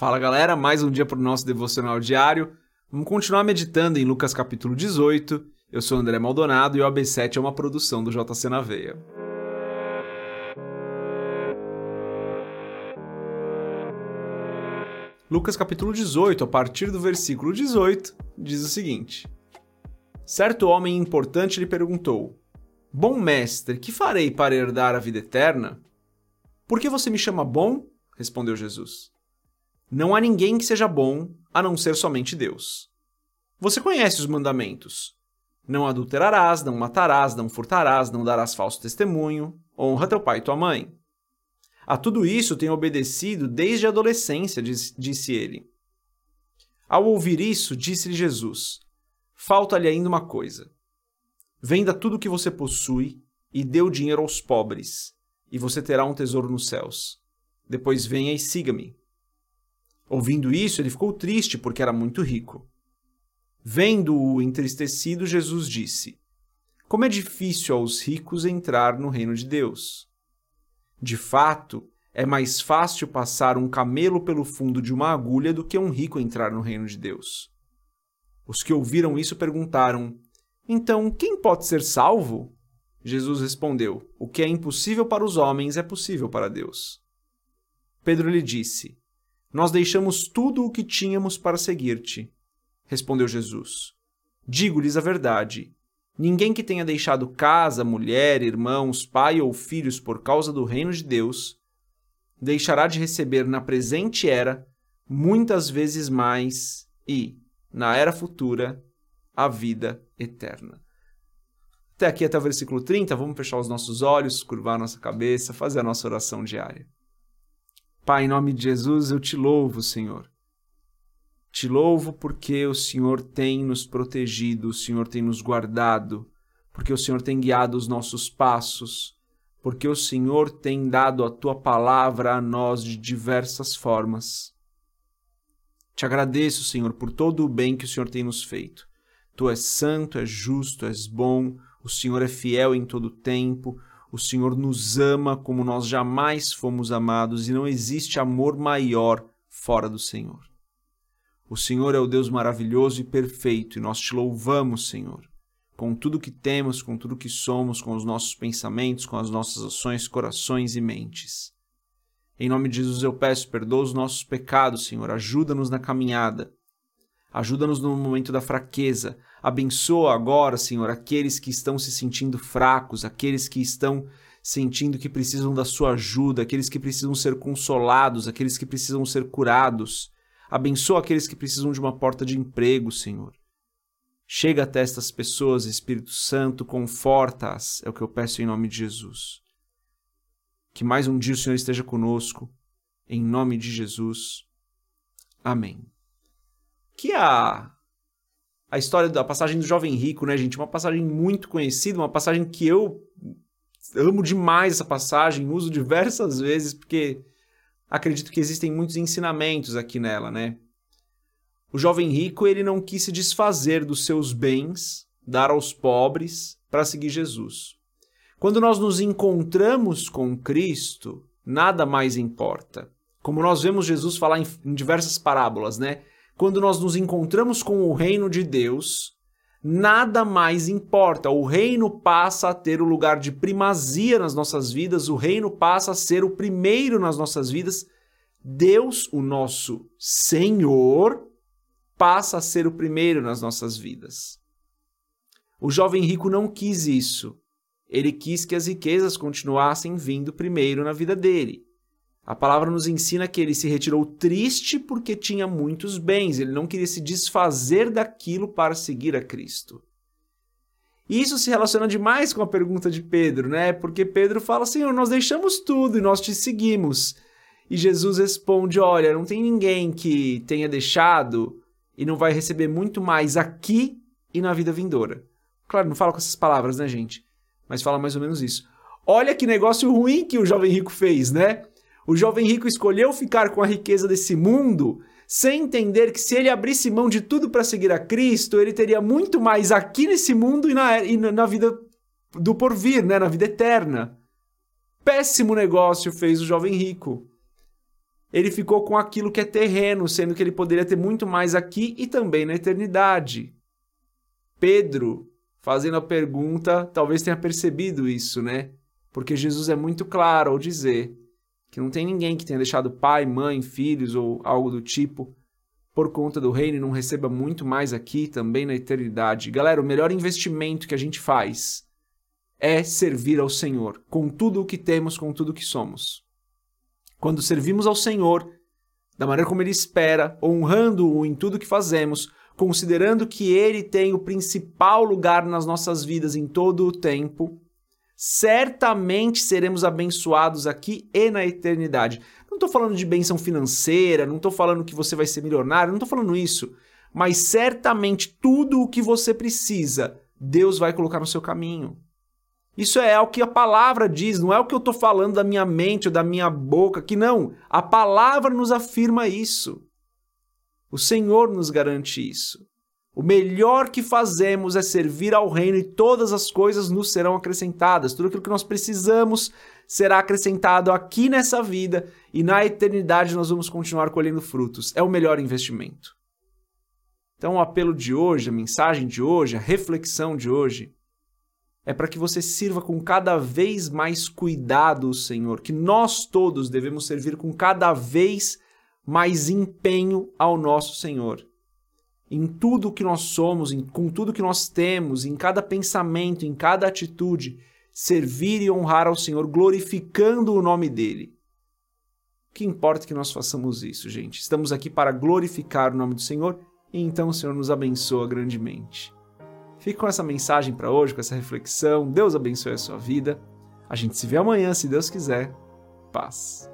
Fala galera, mais um dia para o nosso devocional diário. Vamos continuar meditando em Lucas capítulo 18. Eu sou André Maldonado e o AB7 é uma produção do JC na Veia. Lucas capítulo 18, a partir do versículo 18, diz o seguinte: Certo homem importante lhe perguntou: Bom mestre, que farei para herdar a vida eterna? Por que você me chama bom? respondeu Jesus. Não há ninguém que seja bom a não ser somente Deus. Você conhece os mandamentos: Não adulterarás, não matarás, não furtarás, não darás falso testemunho, honra teu pai e tua mãe. A tudo isso tenho obedecido desde a adolescência, disse ele. Ao ouvir isso, disse-lhe Jesus: Falta-lhe ainda uma coisa. Venda tudo o que você possui e dê o dinheiro aos pobres, e você terá um tesouro nos céus. Depois venha e siga-me. Ouvindo isso, ele ficou triste porque era muito rico. Vendo-o entristecido, Jesus disse: Como é difícil aos ricos entrar no reino de Deus. De fato, é mais fácil passar um camelo pelo fundo de uma agulha do que um rico entrar no reino de Deus. Os que ouviram isso perguntaram: Então, quem pode ser salvo? Jesus respondeu: O que é impossível para os homens é possível para Deus. Pedro lhe disse: nós deixamos tudo o que tínhamos para seguir-te. Respondeu Jesus: Digo-lhes a verdade. Ninguém que tenha deixado casa, mulher, irmãos, pai ou filhos por causa do reino de Deus, deixará de receber na presente era muitas vezes mais e, na era futura, a vida eterna. Até aqui, até o versículo 30, vamos fechar os nossos olhos, curvar nossa cabeça, fazer a nossa oração diária. Pai, em nome de Jesus, eu te louvo, Senhor. Te louvo porque o Senhor tem nos protegido, o Senhor tem nos guardado, porque o Senhor tem guiado os nossos passos, porque o Senhor tem dado a tua palavra a nós de diversas formas. Te agradeço, Senhor, por todo o bem que o Senhor tem nos feito. Tu és santo, és justo, és bom, o Senhor é fiel em todo o tempo, o Senhor nos ama como nós jamais fomos amados e não existe amor maior fora do Senhor. O Senhor é o Deus maravilhoso e perfeito e nós te louvamos, Senhor, com tudo que temos, com tudo que somos, com os nossos pensamentos, com as nossas ações, corações e mentes. Em nome de Jesus eu peço, perdoa os nossos pecados, Senhor, ajuda-nos na caminhada. Ajuda-nos no momento da fraqueza, Abençoa agora, Senhor, aqueles que estão se sentindo fracos, aqueles que estão sentindo que precisam da sua ajuda, aqueles que precisam ser consolados, aqueles que precisam ser curados. Abençoa aqueles que precisam de uma porta de emprego, Senhor. Chega até estas pessoas, Espírito Santo, conforta-as, é o que eu peço em nome de Jesus. Que mais um dia o Senhor esteja conosco, em nome de Jesus. Amém. Que a a história da passagem do jovem rico, né, gente? Uma passagem muito conhecida, uma passagem que eu amo demais essa passagem, uso diversas vezes porque acredito que existem muitos ensinamentos aqui nela, né? O jovem rico, ele não quis se desfazer dos seus bens, dar aos pobres para seguir Jesus. Quando nós nos encontramos com Cristo, nada mais importa. Como nós vemos Jesus falar em, em diversas parábolas, né? Quando nós nos encontramos com o reino de Deus, nada mais importa. O reino passa a ter o lugar de primazia nas nossas vidas, o reino passa a ser o primeiro nas nossas vidas. Deus, o nosso Senhor, passa a ser o primeiro nas nossas vidas. O jovem rico não quis isso. Ele quis que as riquezas continuassem vindo primeiro na vida dele. A palavra nos ensina que ele se retirou triste porque tinha muitos bens, ele não queria se desfazer daquilo para seguir a Cristo. E isso se relaciona demais com a pergunta de Pedro, né? Porque Pedro fala: Senhor, nós deixamos tudo e nós te seguimos. E Jesus responde: Olha, não tem ninguém que tenha deixado e não vai receber muito mais aqui e na vida vindoura. Claro, não fala com essas palavras, né, gente? Mas fala mais ou menos isso. Olha que negócio ruim que o jovem rico fez, né? O jovem rico escolheu ficar com a riqueza desse mundo sem entender que se ele abrisse mão de tudo para seguir a Cristo, ele teria muito mais aqui nesse mundo e na, e na vida do porvir, né? na vida eterna. Péssimo negócio fez o jovem rico. ele ficou com aquilo que é terreno, sendo que ele poderia ter muito mais aqui e também na eternidade. Pedro, fazendo a pergunta, talvez tenha percebido isso, né? Porque Jesus é muito claro ao dizer que não tem ninguém que tenha deixado pai, mãe, filhos ou algo do tipo por conta do reino e não receba muito mais aqui também na eternidade. Galera, o melhor investimento que a gente faz é servir ao Senhor, com tudo o que temos, com tudo o que somos. Quando servimos ao Senhor, da maneira como Ele espera, honrando-o em tudo que fazemos, considerando que Ele tem o principal lugar nas nossas vidas em todo o tempo, certamente seremos abençoados aqui e na eternidade. Não estou falando de benção financeira, não estou falando que você vai ser milionário, não estou falando isso. Mas certamente tudo o que você precisa, Deus vai colocar no seu caminho. Isso é o que a palavra diz, não é o que eu estou falando da minha mente ou da minha boca, que não. A palavra nos afirma isso. O Senhor nos garante isso. O melhor que fazemos é servir ao reino e todas as coisas nos serão acrescentadas. Tudo aquilo que nós precisamos será acrescentado aqui nessa vida e na eternidade nós vamos continuar colhendo frutos. É o melhor investimento. Então, o apelo de hoje, a mensagem de hoje, a reflexão de hoje é para que você sirva com cada vez mais cuidado o Senhor, que nós todos devemos servir com cada vez mais empenho ao nosso Senhor. Em tudo que nós somos, em, com tudo que nós temos, em cada pensamento, em cada atitude, servir e honrar ao Senhor, glorificando o nome dele. O que importa que nós façamos isso, gente? Estamos aqui para glorificar o nome do Senhor e então o Senhor nos abençoa grandemente. Fique com essa mensagem para hoje, com essa reflexão. Deus abençoe a sua vida. A gente se vê amanhã, se Deus quiser. Paz.